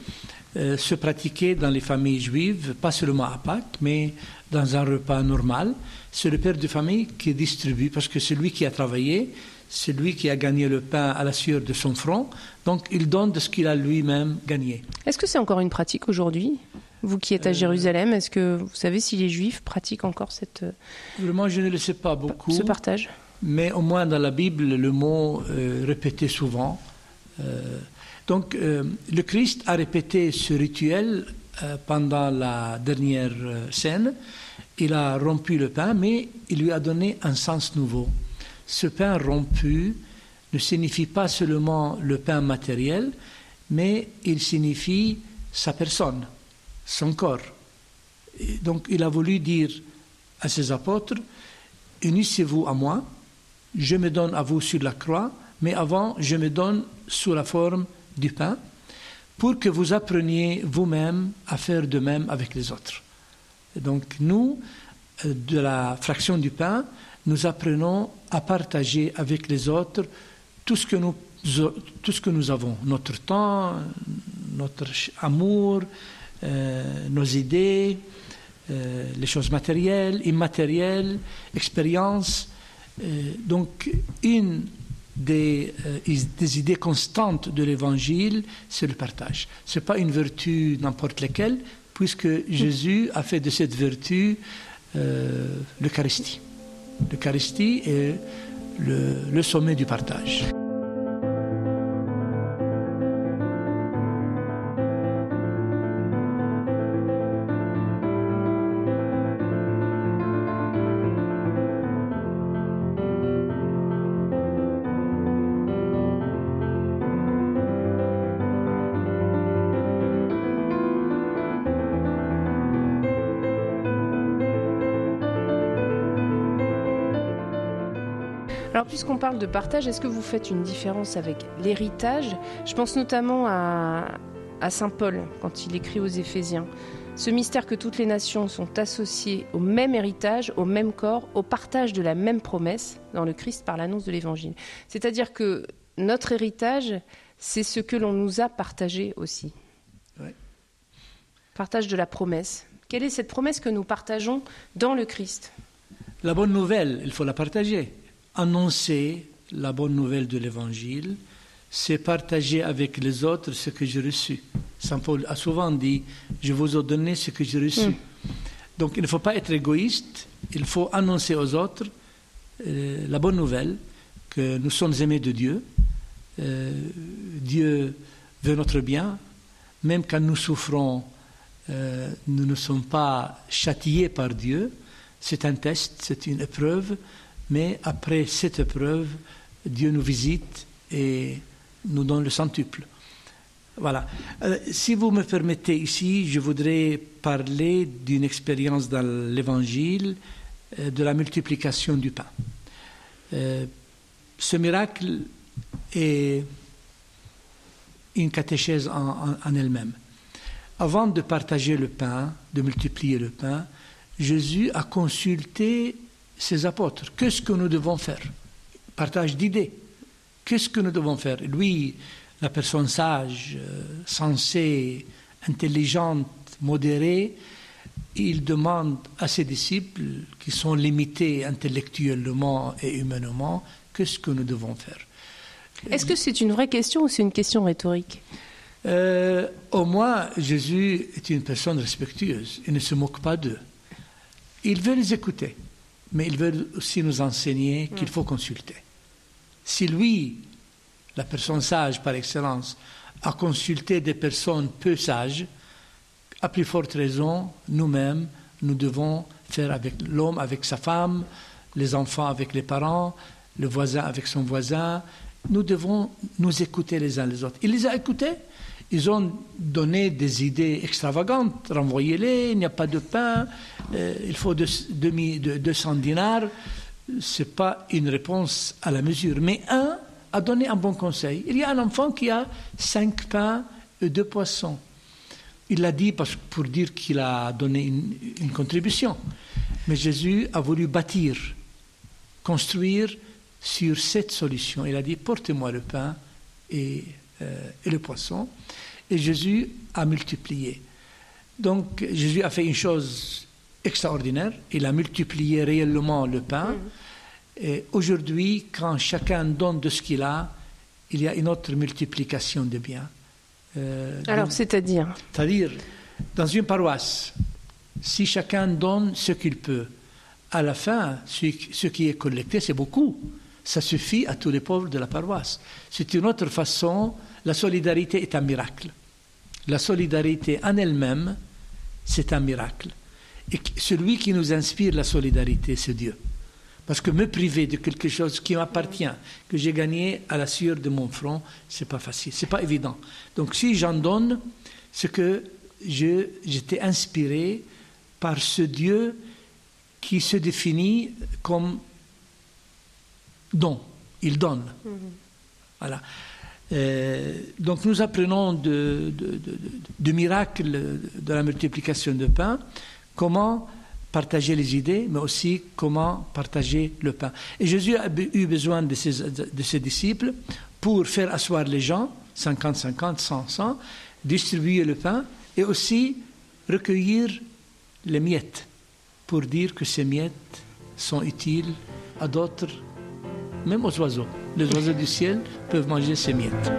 euh, se pratiquait dans les familles juives, pas seulement à Pâques, mais dans un repas normal. C'est le père de famille qui distribue, parce que c'est lui qui a travaillé, c'est lui qui a gagné le pain à la sueur de son front, donc il donne de ce qu'il a lui-même gagné. Est-ce que c'est encore une pratique aujourd'hui vous qui êtes à euh, Jérusalem, est-ce que vous savez si les Juifs pratiquent encore cette... Euh, Vraiment, je ne le sais pas beaucoup. Ce partage? Mais au moins dans la Bible, le mot euh, répété souvent. donc, le Christ a répété ce rituel pendant la dernière scène. Il a rompu le pain, mais il lui a donné un sens nouveau. Ce pain rompu ne signifie pas seulement le pain matériel, mais il signifie sa personne son corps. donc il a voulu dire à ses apôtres, unissez-vous à moi, je me donne à vous sur la croix, mais avant je me donne sous la forme du pain, pour que vous appreniez vous-même à faire de même avec les autres. Donc nous, euh, de la fraction du pain, nous apprenons à partager avec les autres tout ce que nous, tout ce que nous avons, notre temps, notre amour, euh, nos idées, euh, les choses matérielles, immatérielles, expériences. Euh, donc, une des, des, idées constantes de l'Évangile, c'est le partage. Ce n'est pas une vertu n'importe laquelle, puisque Jésus a fait de cette vertu l'Eucharistie. L'Eucharistie est le, le sommet du partage. Alors puisqu'on parle de partage, est-ce que vous faites une différence avec l'héritage? Je pense notamment à, Saint Paul quand il écrit aux Éphésiens. Ce mystère que toutes les nations sont associées au même héritage, au même corps, au partage de la même promesse dans le Christ par l'annonce de l'Évangile. C'est-à-dire que notre héritage, c'est ce que l'on nous a partagé aussi. Partage de la promesse. Quelle est cette promesse que nous partageons dans le Christ? La bonne nouvelle, il faut la partager annoncer la bonne nouvelle de l'Évangile, c'est partager avec les autres ce que j'ai reçu. Saint Paul a souvent dit, je vous ai donné ce que j'ai reçu. Mm. Donc il ne faut pas être égoïste, il faut annoncer aux autres euh, la bonne nouvelle que nous sommes aimés de Dieu. Euh, Dieu veut notre bien, même quand nous souffrons, euh, nous ne sommes pas châtiés par Dieu. C'est un test, c'est une épreuve, mais après cette épreuve, Dieu nous visite et nous donne le centuple. Voilà. Euh, si vous me permettez ici, je voudrais parler d'une expérience dans l'Évangile euh, de la multiplication du pain. Euh, ce miracle est une catéchèse en, en elle-même. Avant de partager le pain, de multiplier le pain, Jésus a consulté ses apôtres. Qu'est-ce que nous devons faire? Partage d'idées. Qu'est-ce que nous devons faire? Lui, la personne sage, euh, sensée, intelligente, modérée, il demande à ses disciples, qui sont limités intellectuellement et humainement, qu'est-ce que nous devons faire? Est-ce que c'est une vraie question ou c'est une question rhétorique? Euh, Au moins, Jésus est une personne respectueuse. Il ne se moque pas d'eux. Il veut les écouter mais il veut aussi nous enseigner qu'il faut consulter. Si lui, la personne sage par excellence, a consulté des personnes peu sages, à plus forte raison, nous-mêmes, nous devons faire avec l'homme avec sa femme, les enfants avec les parents, le voisin avec son voisin. Nous devons nous écouter les uns les autres. Il les a écoutés. Ils ont donné des idées extravagantes. Renvoyez-les, il n'y a pas de pain, euh, il faut 200 dinars. Ce n'est pas une réponse à la mesure. Mais un a donné un bon conseil. Il y a un enfant qui a cinq pains et deux poissons. Il l'a dit pour dire qu'il a donné une, une, contribution. Mais Jésus a voulu bâtir, construire sur cette solution. Il a dit, portez-moi le pain et, et, le poisson. Et Jésus a multiplié. Donc Jésus a fait une chose extraordinaire. Il a multiplié réellement le pain. Mm. Et aujourd'hui, quand chacun donne de ce qu'il a, il y a une autre multiplication de biens. Euh, Alors, c'est-à-dire C'est-à-dire, dans une paroisse, si chacun donne ce qu'il peut, à la fin, ce qui est collecté, c'est beaucoup. Ça suffit à tous les pauvres de la paroisse. C'est une autre façon. La solidarité est un miracle. La solidarité en elle-même, c'est un miracle. Et celui qui nous inspire la solidarité, c'est Dieu. Parce que me priver de quelque chose qui m'appartient, que j'ai gagné à la sueur de mon front, c'est pas facile, c'est pas évident. Donc si j'en donne, c'est que j'étais inspiré par ce Dieu qui se définit comme don. Il donne. Mm-hmm. Voilà. Euh, donc nous apprenons de, miracle de la multiplication de pain, comment partager les idées, mais aussi comment partager le pain. Et Jésus a eu besoin de ses, de ses disciples pour faire asseoir les gens, 50-50, 100-100, distribuer le pain et aussi recueillir les miettes pour dire que ces miettes sont utiles à d'autres, même aux oiseaux. Les oiseaux du ciel peuvent manger ces miettes.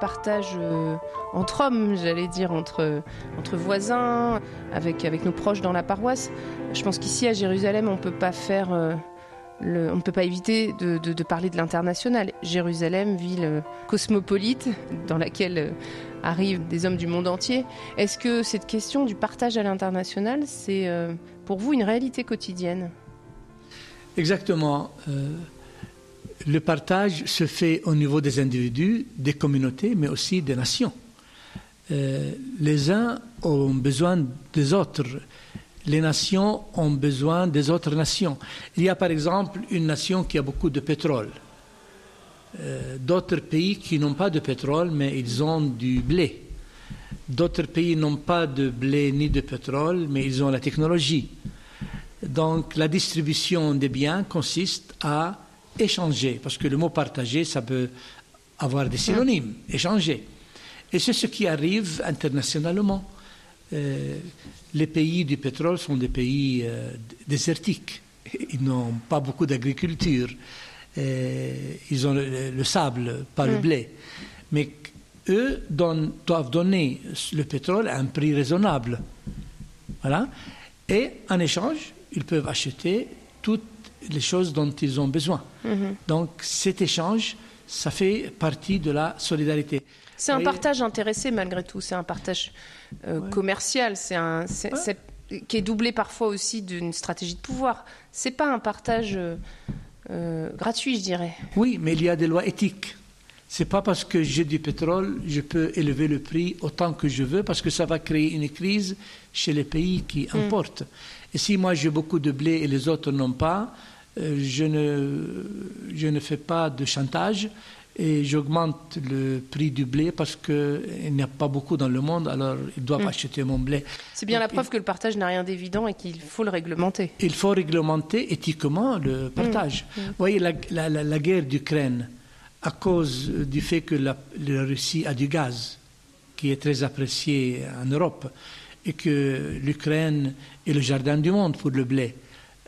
Partage euh, entre hommes, j'allais dire, entre, entre voisins, avec, avec nos proches dans la paroisse. Je pense qu'ici à Jérusalem, on peut pas faire. Euh, le, on ne peut pas éviter de, de, parler de l'international. Jérusalem, ville euh, cosmopolite dans laquelle arrivent des hommes du monde entier. Est-ce que cette question du partage à l'international, c'est pour vous une réalité quotidienne? Exactement le partage se fait au niveau des individus, des communautés, mais aussi des nations. Euh, les uns ont besoin des autres. Les nations ont besoin des autres nations. Il y a par exemple une nation qui a beaucoup de pétrole. Euh, d'autres pays qui n'ont pas de pétrole, mais ils ont du blé. D'autres pays n'ont pas de blé ni de pétrole, mais ils ont la technologie. Donc la distribution des biens consiste à échanger, parce que le mot partager, ça peut avoir des synonymes, échanger. Et c'est ce qui arrive internationalement. Euh, les pays du pétrole sont des pays euh, désertiques. Ils n'ont pas beaucoup d'agriculture. Euh, ils ont le, sable, pas le blé. Mais eux doivent donner le pétrole à un prix raisonnable. Voilà. Et en échange, ils peuvent acheter toutes les choses dont ils ont besoin. Mhm. Donc cet échange, ça fait partie de la solidarité. C'est un partage intéressé malgré tout, c'est un partage euh, commercial, c'est un, qui est doublé parfois aussi d'une stratégie de pouvoir. C'est pas un partage euh, euh, gratuit, je dirais. Oui, mais il y a des lois éthiques. C'est pas parce que j'ai du pétrole, je peux élever le prix autant que je veux, parce que ça va créer une crise chez les pays qui mm. importent. Et si moi j'ai beaucoup de blé et les autres n'ont pas, je ne, je ne fais pas de chantage et j'augmente le prix du blé parce qu'il n'y a pas beaucoup dans le monde, alors ils doivent hmm. acheter mon blé. C'est bien la preuve que le partage n'a rien d'évident et qu'il faut le réglementer. Il faut réglementer éthiquement le hmm. partage. Hmm. Vous voyez, la, la, guerre d'Ukraine, à cause du fait que la, la, Russie a du gaz, qui est très apprécié en Europe, et que l'Ukraine est le jardin du monde pour le blé,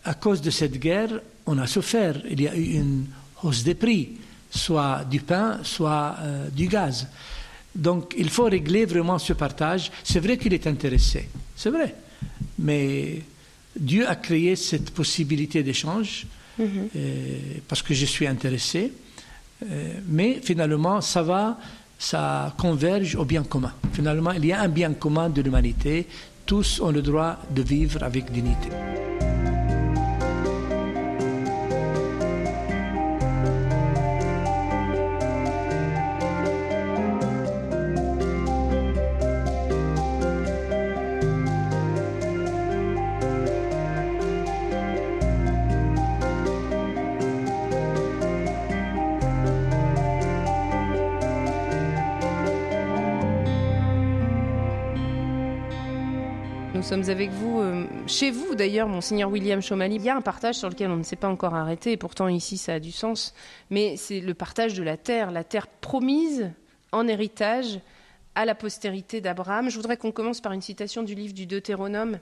à cause de cette guerre, on a souffert. Il y a eu une hausse des prix, soit du pain, soit euh, du gaz. Donc il faut régler vraiment ce partage. C'est vrai qu'il est intéressé, c'est vrai. Mais Dieu a créé cette possibilité d'échange mm-hmm. euh, parce que je suis intéressé. Euh, mais finalement, ça va ça converge au bien commun. Finalement, il y a un bien commun de l'humanité. Tous ont le droit de vivre avec dignité. Sommes avec vous, euh, chez vous d'ailleurs, monseigneur William Chomali. Il y a un partage sur lequel on ne s'est pas encore arrêté, et pourtant ici ça a du sens, mais c'est le partage de la terre, la terre promise en héritage à la postérité d'Abraham. Je voudrais qu'on commence par une citation du livre du Deutéronome.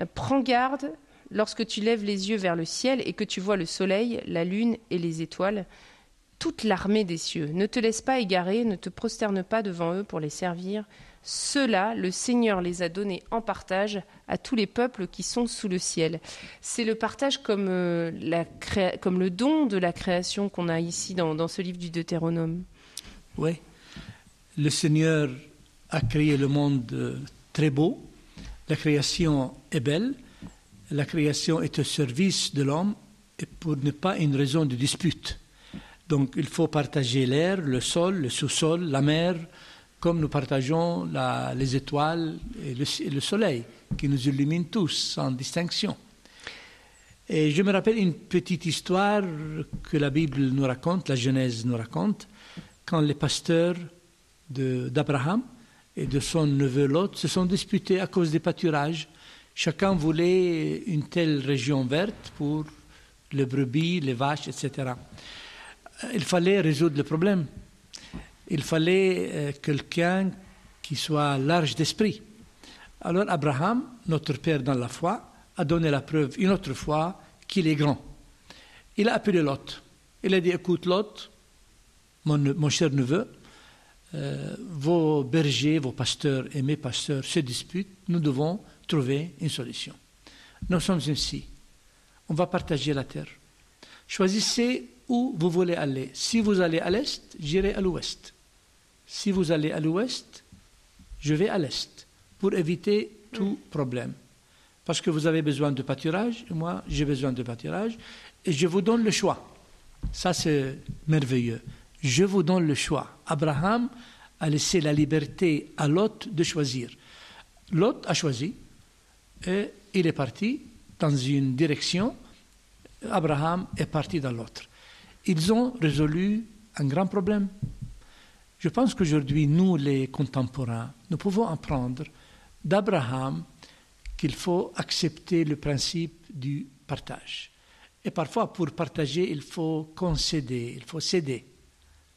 Euh, Prends garde lorsque tu lèves les yeux vers le ciel et que tu vois le soleil, la lune et les étoiles, toute l'armée des cieux. Ne te laisse pas égarer, ne te prosterne pas devant eux pour les servir. Ceux-là, le Seigneur les a donnés en partage à tous les peuples qui sont sous le ciel. C'est le partage comme, euh, le don de la création qu'on a ici dans, dans ce livre du Deutéronome. Oui. Le Seigneur a créé le monde euh, très beau. La création est belle. La création est au service de l'homme et pour ne pas une raison de dispute. Donc il faut partager l'air, le sol, le sous-sol, la mer, comme nous partageons les étoiles et le, et le soleil, qui nous illuminent tous sans distinction. Et je me rappelle une petite histoire que la Bible nous raconte, la Genèse nous raconte, quand les pasteurs d'Abraham et de son neveu Lot se sont disputés à cause des pâturages. Chacun voulait une telle région verte pour les brebis, les vaches, etc. Il fallait résoudre le problème. Il fallait euh, quelqu'un qui soit large d'esprit. Alors Abraham, notre père dans la foi, a donné la preuve une autre fois qu'il est grand. Il a appelé Lot. Il a dit, écoute Lot, mon, cher neveu, euh, vos bergers, vos pasteurs et mes pasteurs se disputent, nous devons trouver une solution. Nous sommes ici. On va partager la terre. Choisissez où vous voulez aller. Si vous allez à l'est, j'irai à l'ouest. Si vous allez à l'ouest, je vais à l'est pour éviter tout problème. Parce que vous avez besoin de pâturage, moi j'ai besoin de pâturage, et je vous donne le choix. Ça c'est merveilleux. Je vous donne le choix. Abraham a laissé la liberté à Lot de choisir. Lot a choisi et il est parti dans une direction. Abraham est parti dans l'autre. Ils ont résolu un grand problème. Je pense qu'aujourd'hui, nous, les contemporains, nous pouvons apprendre d'Abraham qu'il faut accepter le principe du partage. Et parfois, pour partager, il faut concéder, il faut céder.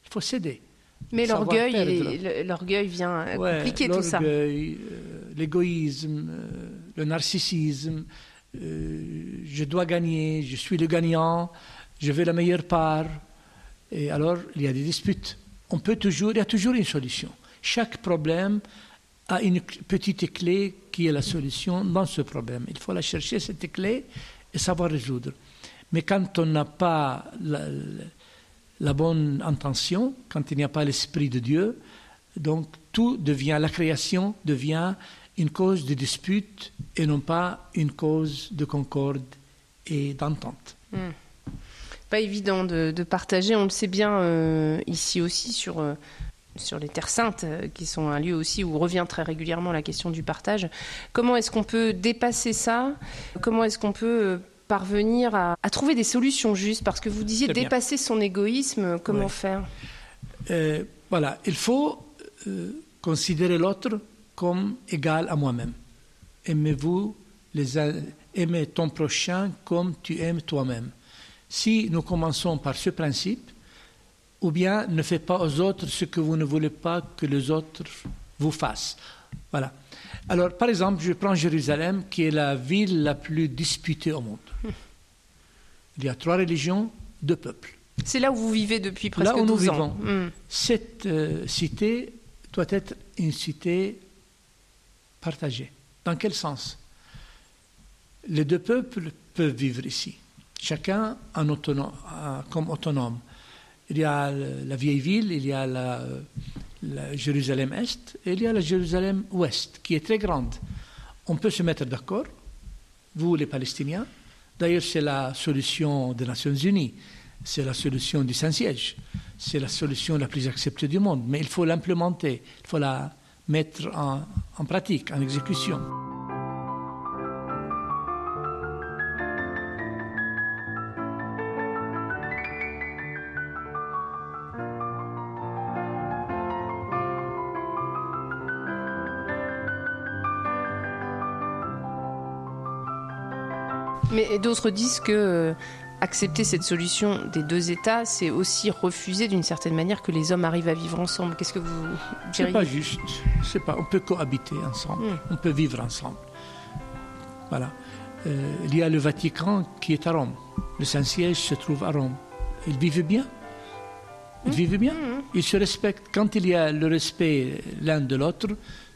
Il faut céder. Mais l'orgueil, l'orgueil vient euh, Ouais, compliquer tout ça. L'orgueil, euh, l'égoïsme, euh, le narcissisme, euh, je dois gagner, je suis le gagnant, je veux la meilleure part. Et alors, il y a des disputes. On peut toujours, il y a toujours une solution. Chaque problème a une petite clé qui est la solution dans ce problème. Il faut la chercher, cette clé, et savoir résoudre. Mais quand on n'a pas la, bonne intention, quand il n'y a pas l'Esprit de Dieu, donc tout devient, la création devient une cause de dispute et non pas une cause de concorde et d'entente. Pas évident de, de partager, on le sait bien euh, ici aussi sur, euh, sur les Terres Saintes, euh, qui sont un lieu aussi où revient très régulièrement la question du partage. Comment est-ce qu'on peut dépasser ça? Comment est-ce qu'on peut parvenir à, à trouver des solutions justes? Parce que vous disiez dépasser son égoïsme, comment Ouais. faire? Euh, voilà, il faut considérer l'autre comme égal à moi-même. Aimez-vous, les, aimez ton prochain comme tu aimes toi-même. Si nous commençons par ce principe, ou bien ne faites pas aux autres ce que vous ne voulez pas que les autres vous fassent. Voilà. Alors, par exemple, je prends Jérusalem, qui est la ville la plus disputée au monde. Il y a trois religions, deux peuples. C'est là où vous vivez depuis presque Là où nous 12 ans. vivons. Hmm. Cette euh, cité doit être une cité partagée. Dans quel sens? Les deux peuples peuvent vivre ici, chacun en autono- en- comme autonome. Il y a la vieille ville, il y a la, Jérusalem-Est et il y a la Jérusalem-Ouest, qui est très grande. On peut se mettre d'accord, vous les Palestiniens. D'ailleurs, c'est la solution des Nations Unies, c'est la solution du Saint-Siège, c'est la solution la plus acceptée du monde, mais il faut l'implémenter, il faut la mettre en pratique, en exécution. Mais d'autres disent que euh, accepter cette solution des deux États, c'est aussi refuser d'une certaine manière que les hommes arrivent à vivre ensemble. Qu'est-ce que vous C'est pas juste. C'est pas. On peut cohabiter ensemble. Mm. On peut vivre ensemble. Voilà. Euh, il y a le Vatican qui est à Rome. Le Saint-Siège se trouve à Rome. Ils vivent bien. Ils vivent bien. Ils se respectent. Quand il y a le respect l'un de l'autre,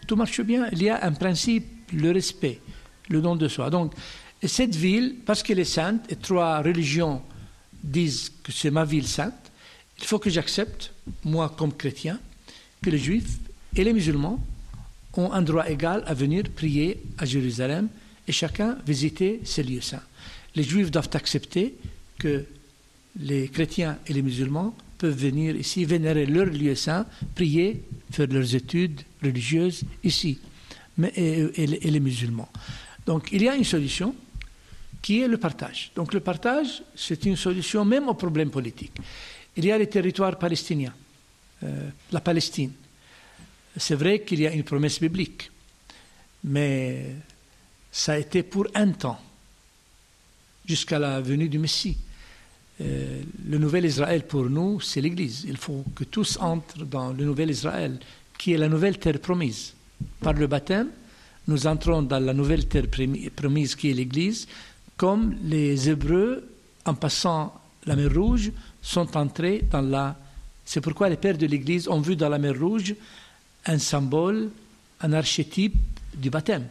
tout marche bien. Il y a un principe, le respect, le don de soi. Donc, et cette ville, parce qu'elle est sainte, et trois religions disent que c'est ma ville sainte, il faut que j'accepte, moi comme chrétien, que les juifs et les musulmans ont un droit égal à venir prier à Jérusalem et chacun visiter ces lieux saints. Les juifs doivent accepter que les chrétiens et les musulmans peuvent venir ici, vénérer leurs lieux saints, prier, faire leurs études religieuses ici, mais, et, les musulmans. Donc il y a une solution qui est le partage. Donc le partage, c'est une solution même aux problèmes politiques. Il y a les territoires palestiniens, euh, la Palestine. C'est vrai qu'il y a une promesse biblique, mais ça a été pour un temps, jusqu'à la venue du Messie. Euh, le nouvel Israël pour nous, c'est l'Église. Il faut que tous entrent dans le nouvel Israël, qui est la nouvelle terre promise. Par le baptême, nous entrons dans la nouvelle terre promi- promise qui est l'Église, comme les Hébreux, en passant la mer Rouge, sont entrés dans la... C'est pourquoi les pères de l'Église ont vu dans la mer Rouge un symbole, un archétype du baptême.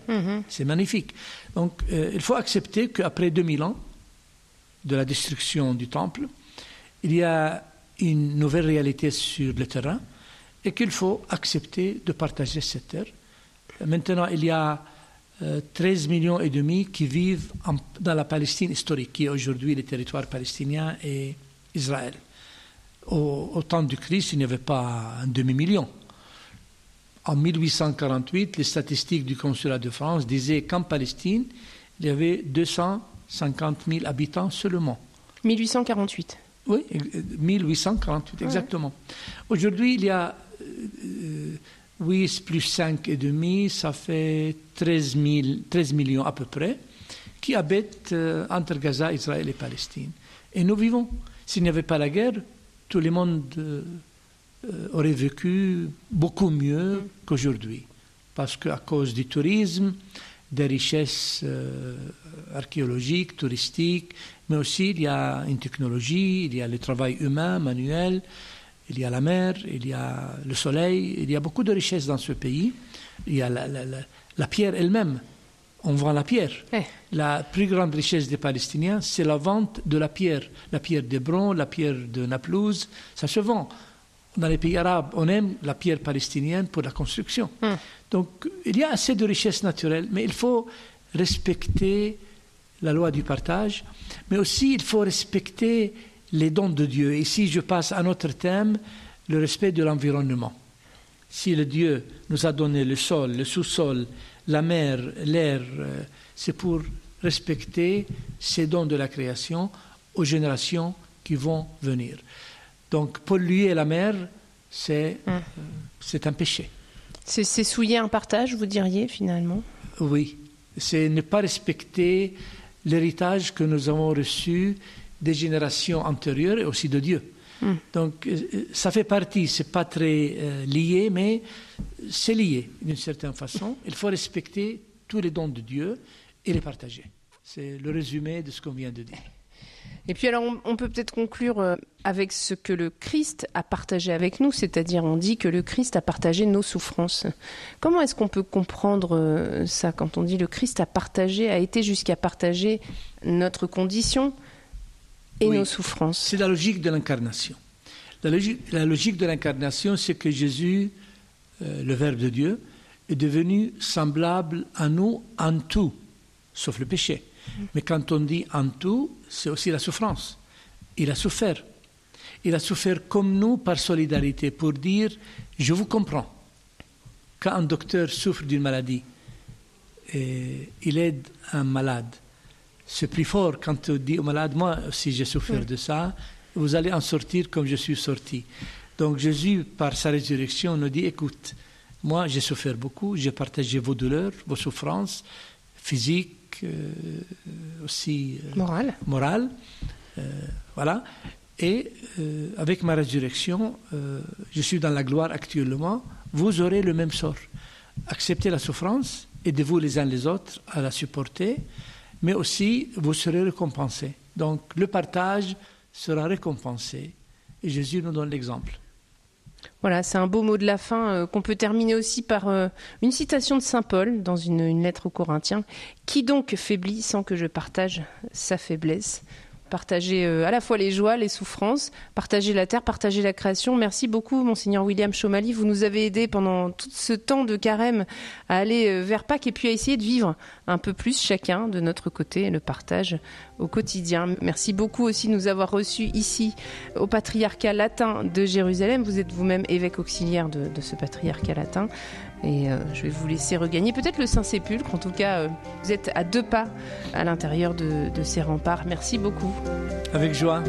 C'est magnifique. Donc euh, il faut accepter qu'après 2000 ans de la destruction du temple, il y a une nouvelle réalité sur le terrain et qu'il faut accepter de partager cette terre. Maintenant, il y a euh, 13 millions et demi qui vivent en- dans la Palestine historique, qui est aujourd'hui le territoire palestinien et Israël. Au, au temps du Christ, il n'y avait pas un demi-million. En 1848, les statistiques du consulat de France disaient qu'en Palestine, il y avait 250 000 habitants seulement. 1848. Oui, euh, 1848, exactement. Aujourd'hui, il y a euh, 8 plus 5 et ça fait 13, 000 13 millions à peu près, qui habitent euh, entre Gaza, Israël et Palestine. Et nous vivons. S'il n'y avait pas la guerre, tout le monde euh, aurait vécu beaucoup mieux qu'aujourd'hui. Parce qu'à cause du tourisme, des richesses euh, archéologiques, touristiques, mais aussi il y a une technologie, il y a le travail humain, manuel, il y a la mer, il y a le soleil, il y a beaucoup de richesses dans ce pays. Il y a la, la- la- la pierre elle-même. On vend la pierre. Eh. La plus grande richesse des Palestiniens, c'est la vente de la pierre. La pierre d'Hébron, la pierre de Naplouse, ça se vend. Dans les pays arabes, on aime la pierre palestinienne pour la construction. Donc, il y a assez de richesses naturelles, mais il faut respecter la loi du partage, mais aussi il faut respecter les dons de Dieu. Ici, je passe à notre thème, le respect de l'environnement. Si le Dieu nous a donné le sol, le sous-sol, la mer, l'air, euh, c'est pour respecter ces dons de la création aux générations qui vont venir. Donc, polluer la mer, c'est euh, c'est un péché. C'est souiller un partage, vous diriez, finalement? Oui, c'est ne pas respecter l'héritage que nous avons reçu des générations antérieures et aussi de Dieu. Donc euh, euh, ça fait partie, c'est pas très euh, lié, mais c'est lié d'une certaine façon. Il faut respecter tous les dons de Dieu et les partager. C'est le résumé de ce qu'on vient de dire. Et puis alors, on, peut peut-être conclure avec ce que le Christ a partagé avec nous, c'est-à-dire on dit que le Christ a partagé nos souffrances. Comment est-ce qu'on peut comprendre ça quand on dit le Christ a partagé, a été jusqu'à partager notre condition et Oui. nos souffrances C'est la logique de l'incarnation. La logique, la logique de l'incarnation, c'est que Jésus euh, le Verbe de Dieu, est devenu semblable à nous en tout, sauf le péché. Mais quand on dit en tout, c'est aussi la souffrance. Il a souffert. Il a souffert comme nous par solidarité pour dire je vous comprends. Quand un docteur souffre d'une maladie, et il aide un malade. C'est plus fort quand on dit au malade, moi si j'ai souffert de ça, vous allez en sortir comme je suis sorti. Donc Jésus, par sa résurrection, nous dit, écoute, moi j'ai souffert beaucoup, j'ai partagé vos douleurs, vos souffrances physiques, euh, aussi euh, morales. Euh, voilà. Et avec ma résurrection, je suis dans la gloire actuellement, vous aurez le même sort. Acceptez la souffrance, aidez-vous les uns les autres à la supporter, mais aussi vous serez récompensés. Donc le partage sera récompensé. Et Jésus nous donne l'exemple. Voilà, c'est un beau mot de la fin euh, qu'on peut terminer aussi par euh, une citation de Saint Paul dans une, une lettre aux Corinthiens. Qui donc faiblit sans que je partage sa faiblesse? Partager euh, à la fois les joies, les souffrances, partager la terre, partager la création. Merci beaucoup, monseigneur William Chomali. Vous nous avez aidé pendant tout ce temps de carême à aller euh, vers Pâques et puis à essayer de vivre un peu plus chacun de notre côté le partage au quotidien. Merci beaucoup aussi de nous avoir reçus ici au patriarcat latin de Jérusalem. Vous êtes vous-même évêque auxiliaire de, de ce patriarcat latin. Et euh, je vais vous laisser regagner peut-être le Saint-Sépulcre. En tout cas, euh, vous êtes à deux pas à l'intérieur de, de ces remparts. Merci beaucoup. Avec joie.